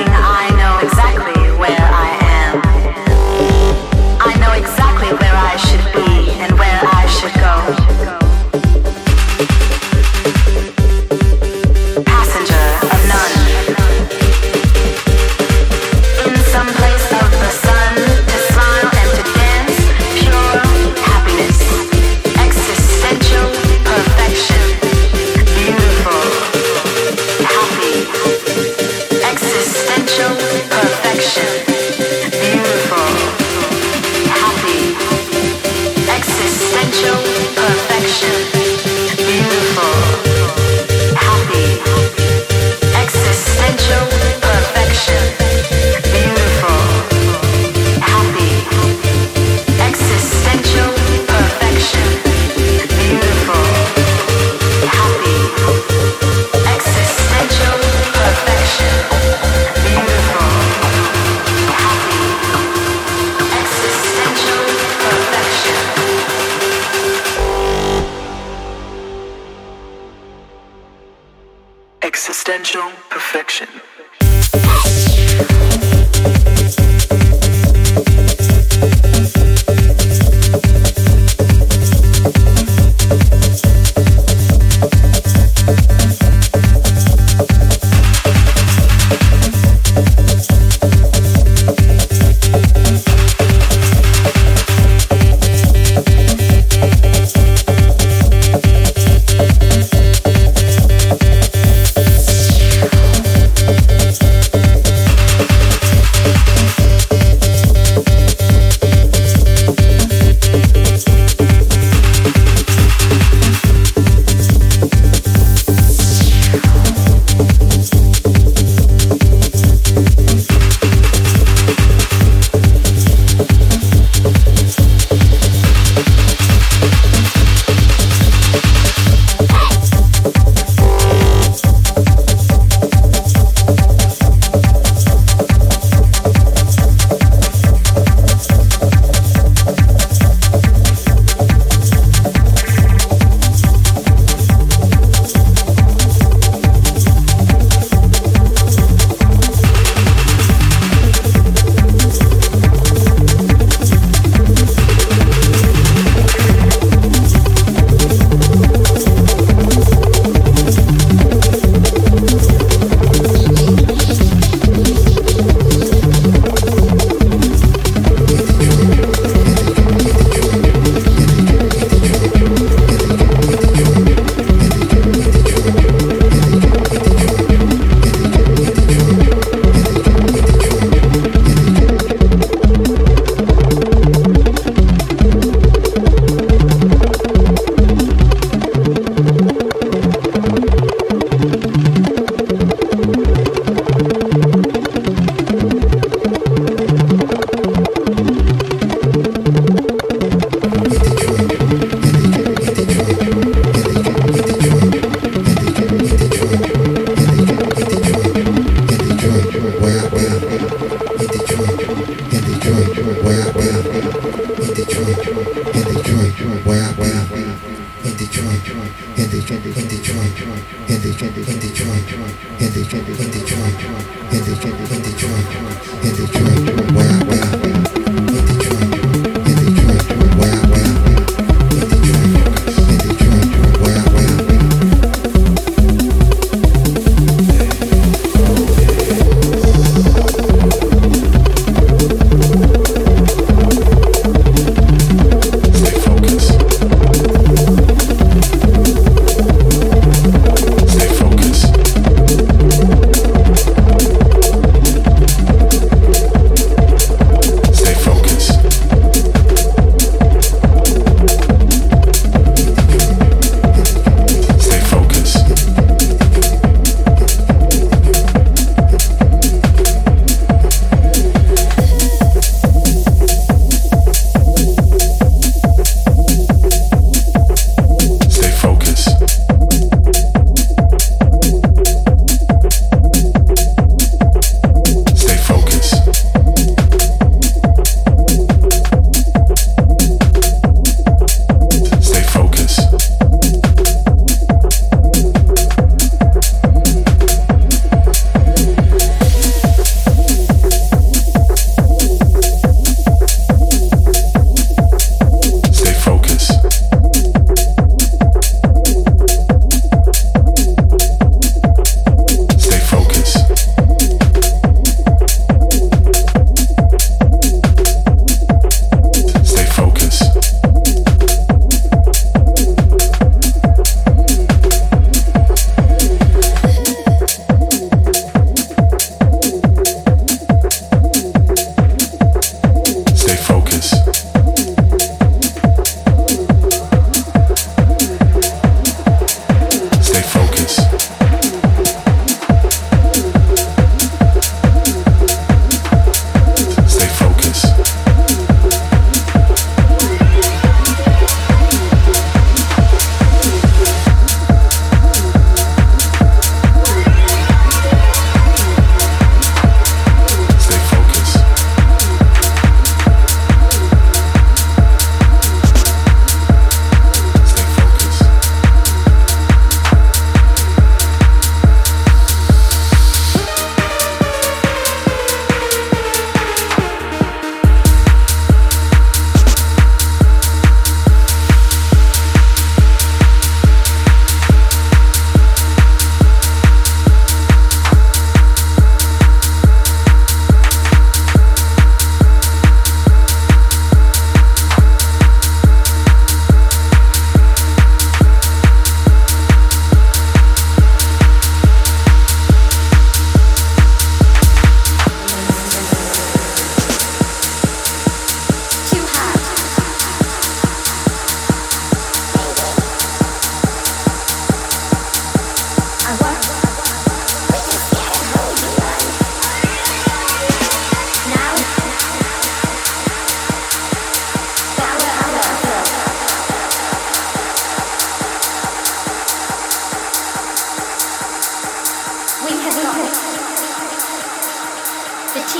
Riding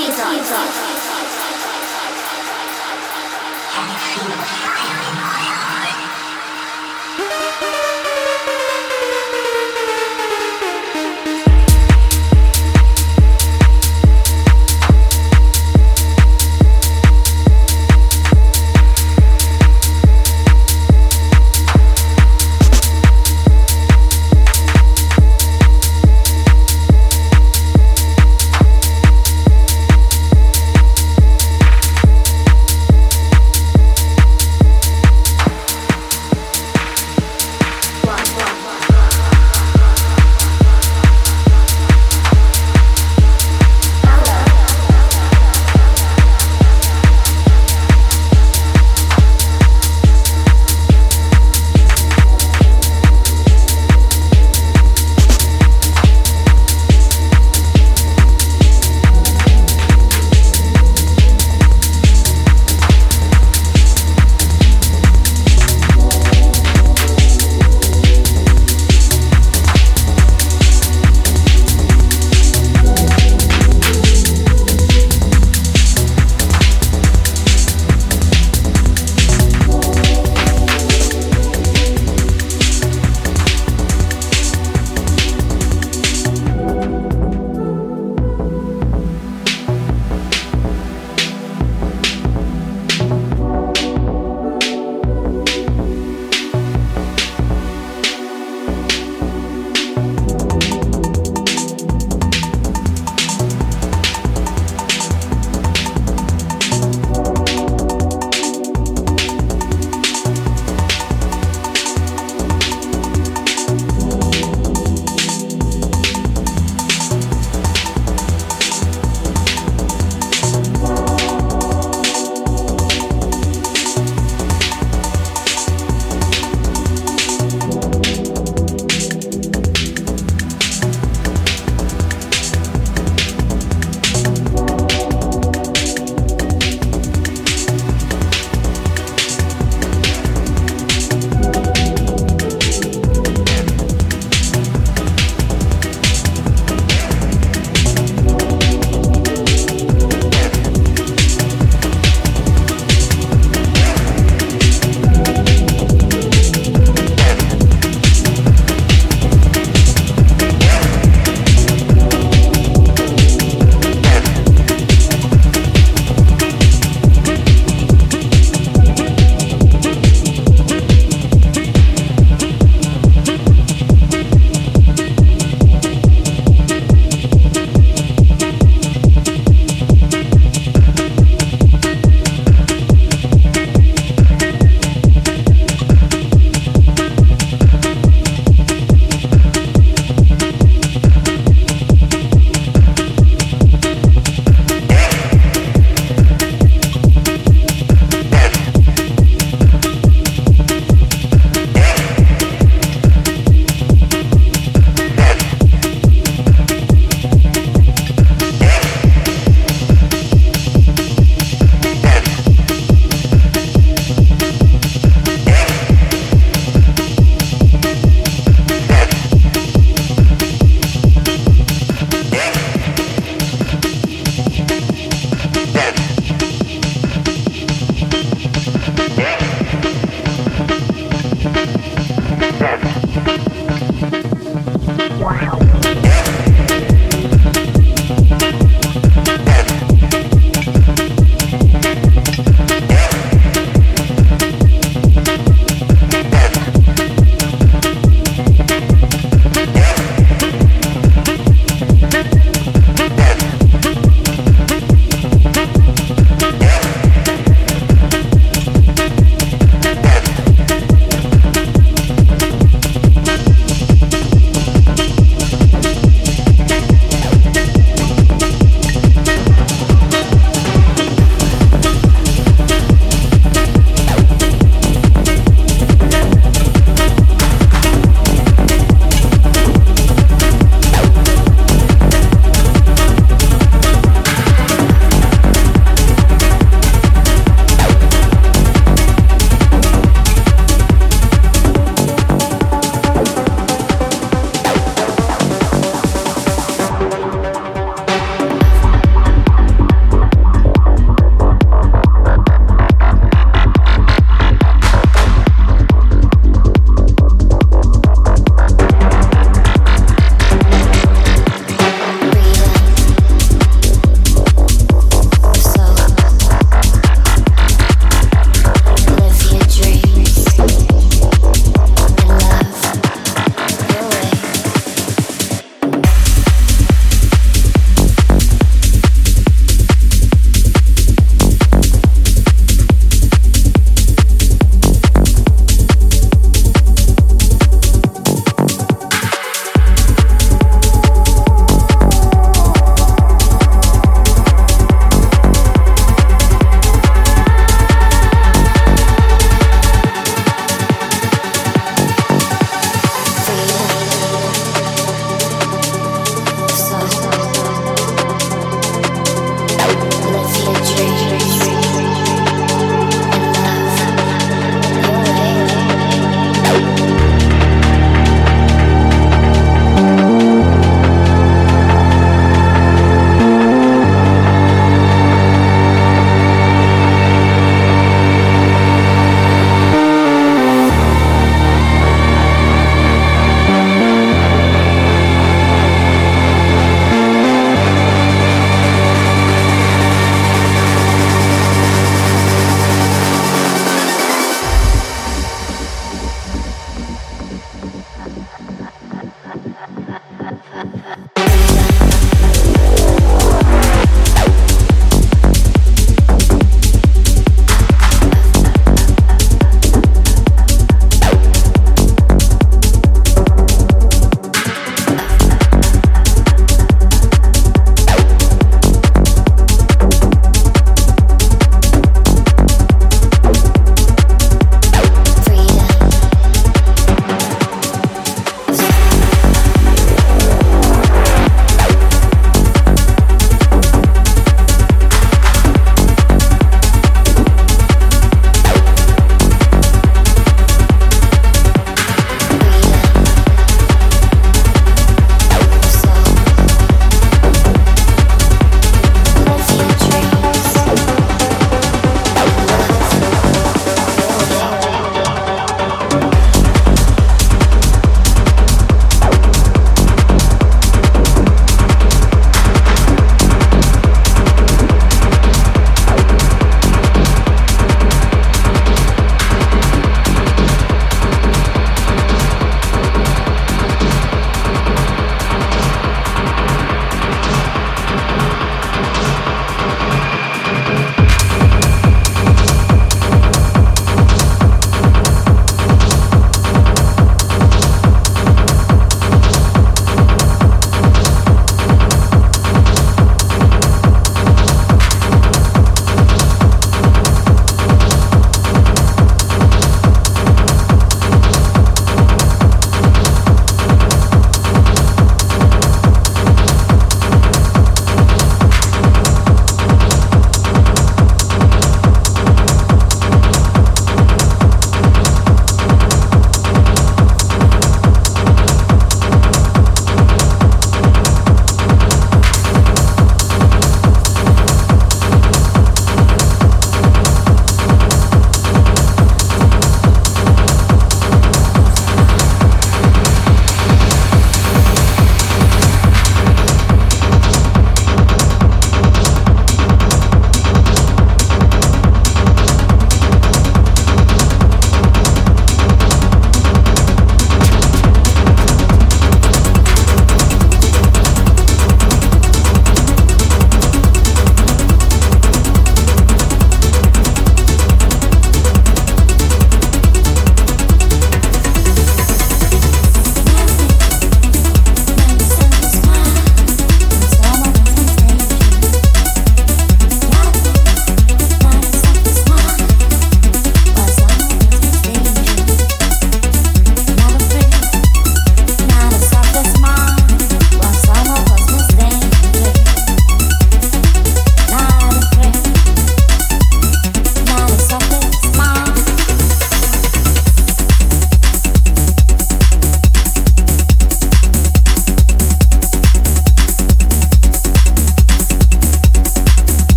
一起走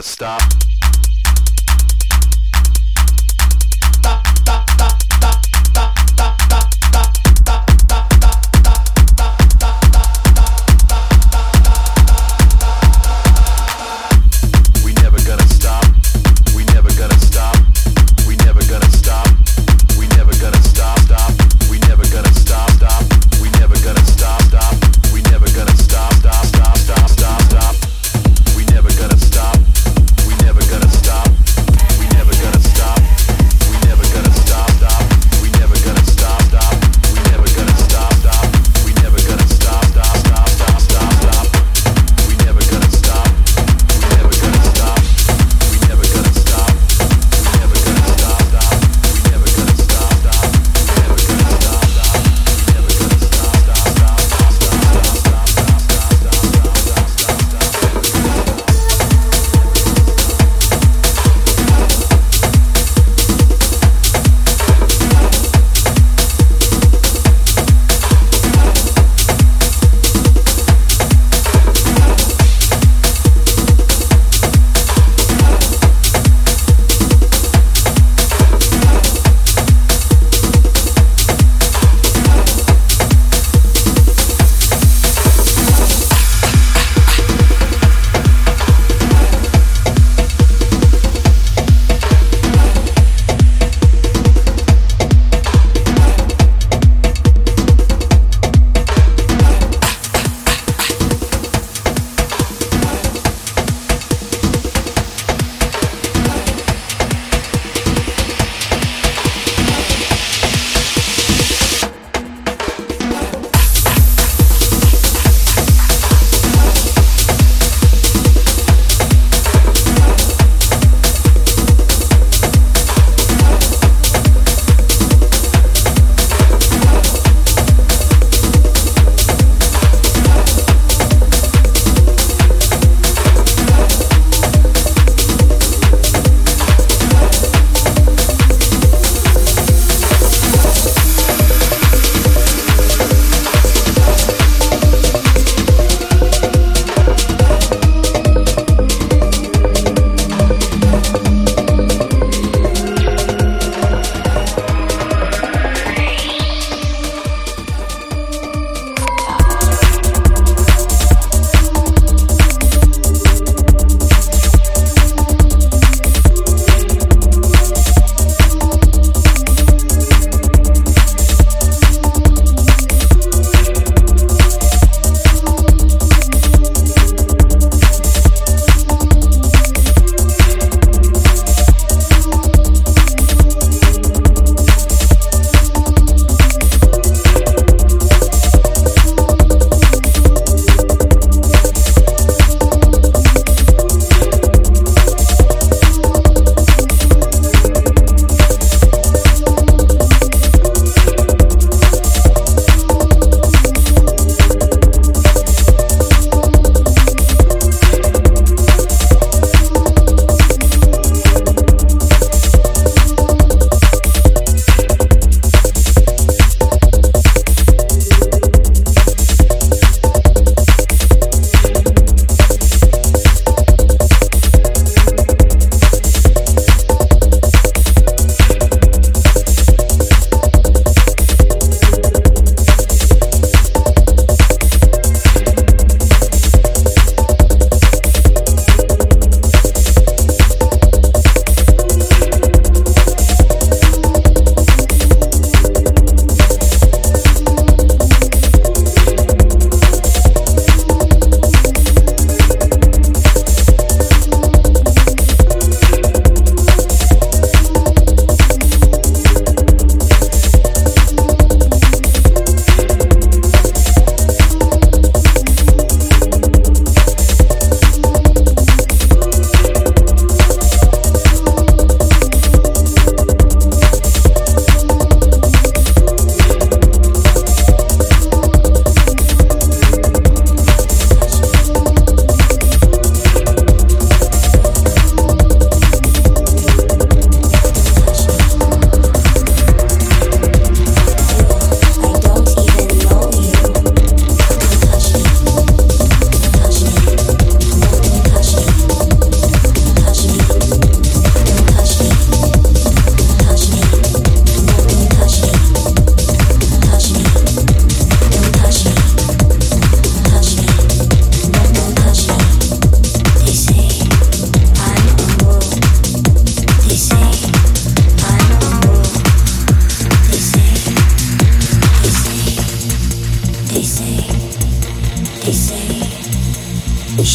gonna stop.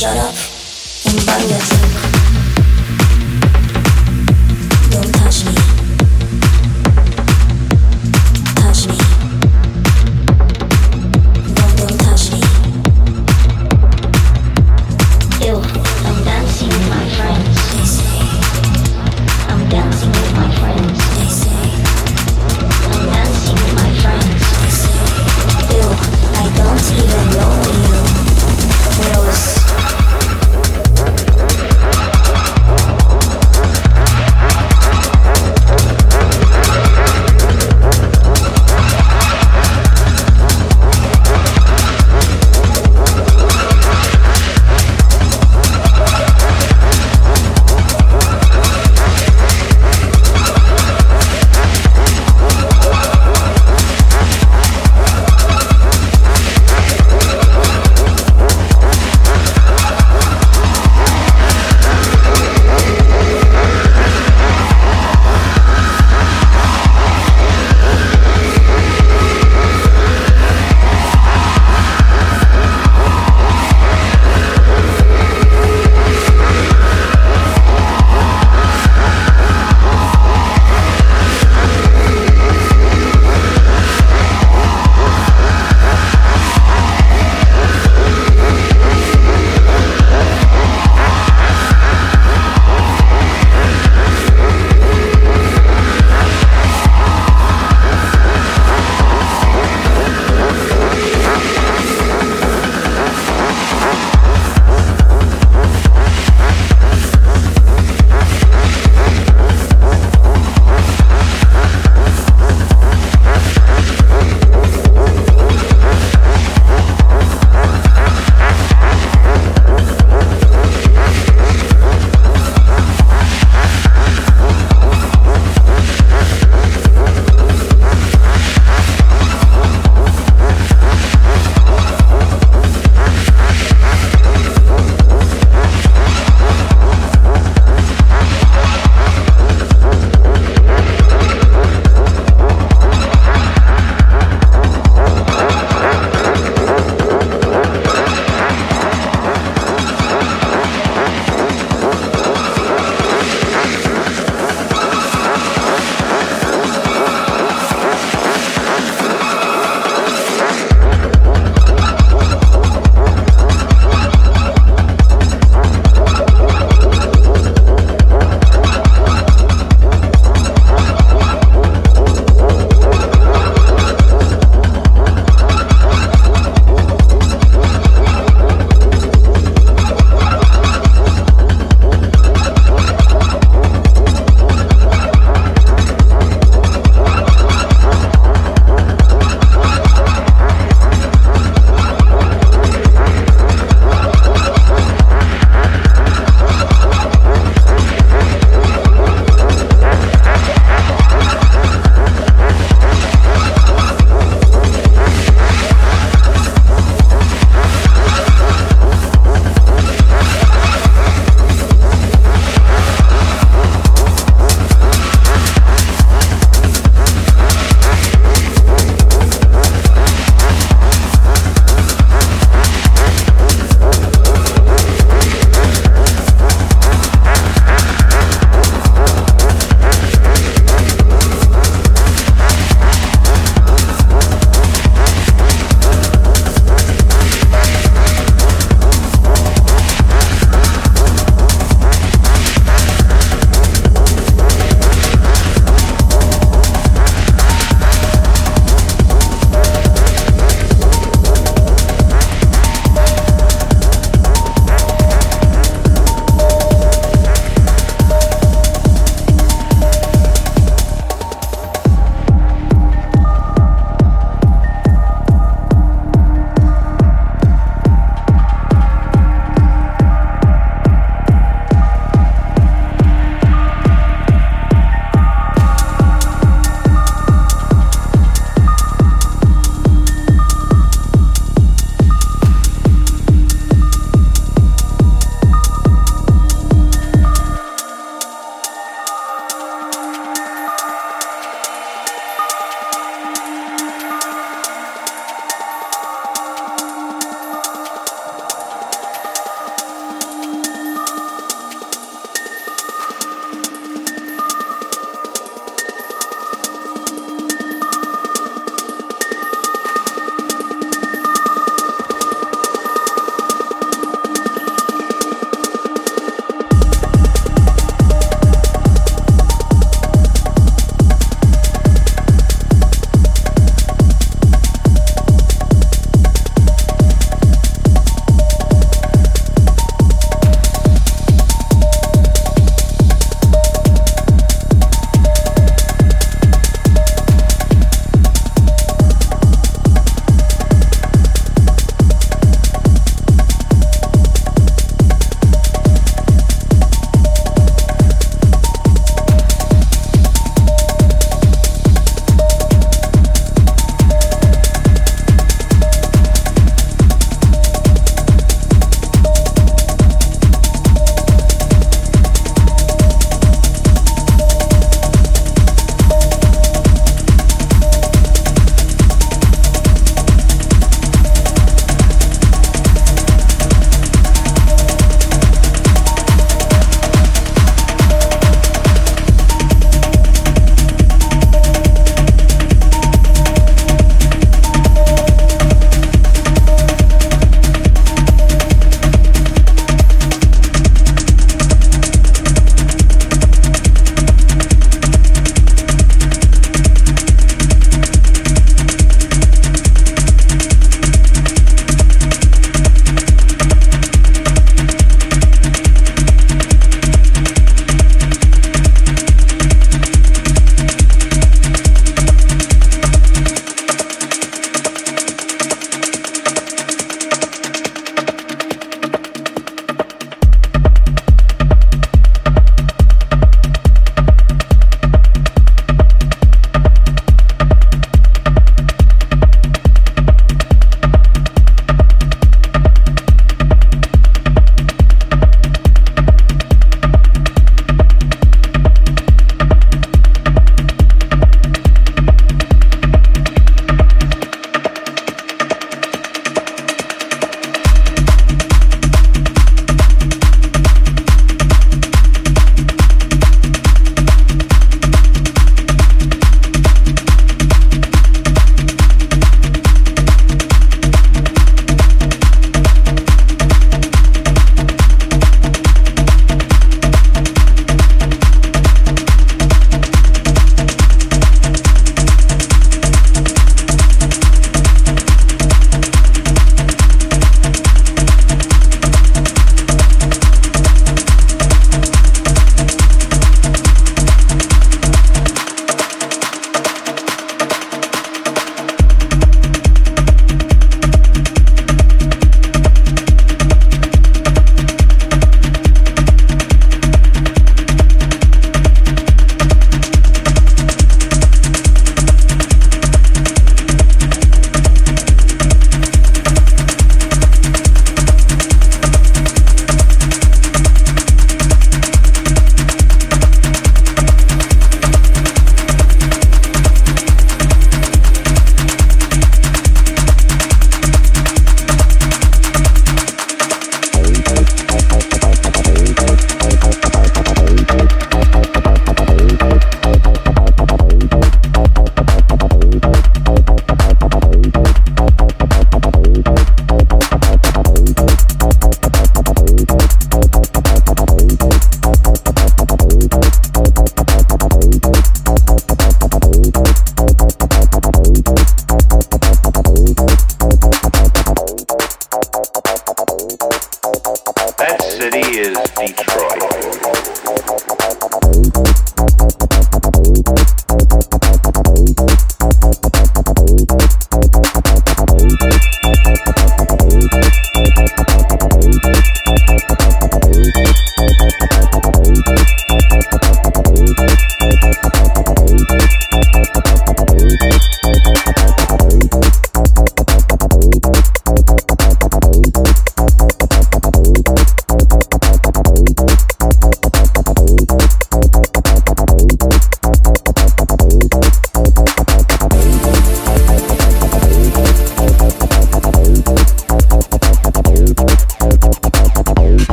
shut up and bring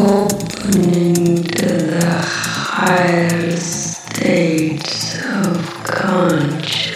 opening to the highest states of consciousness.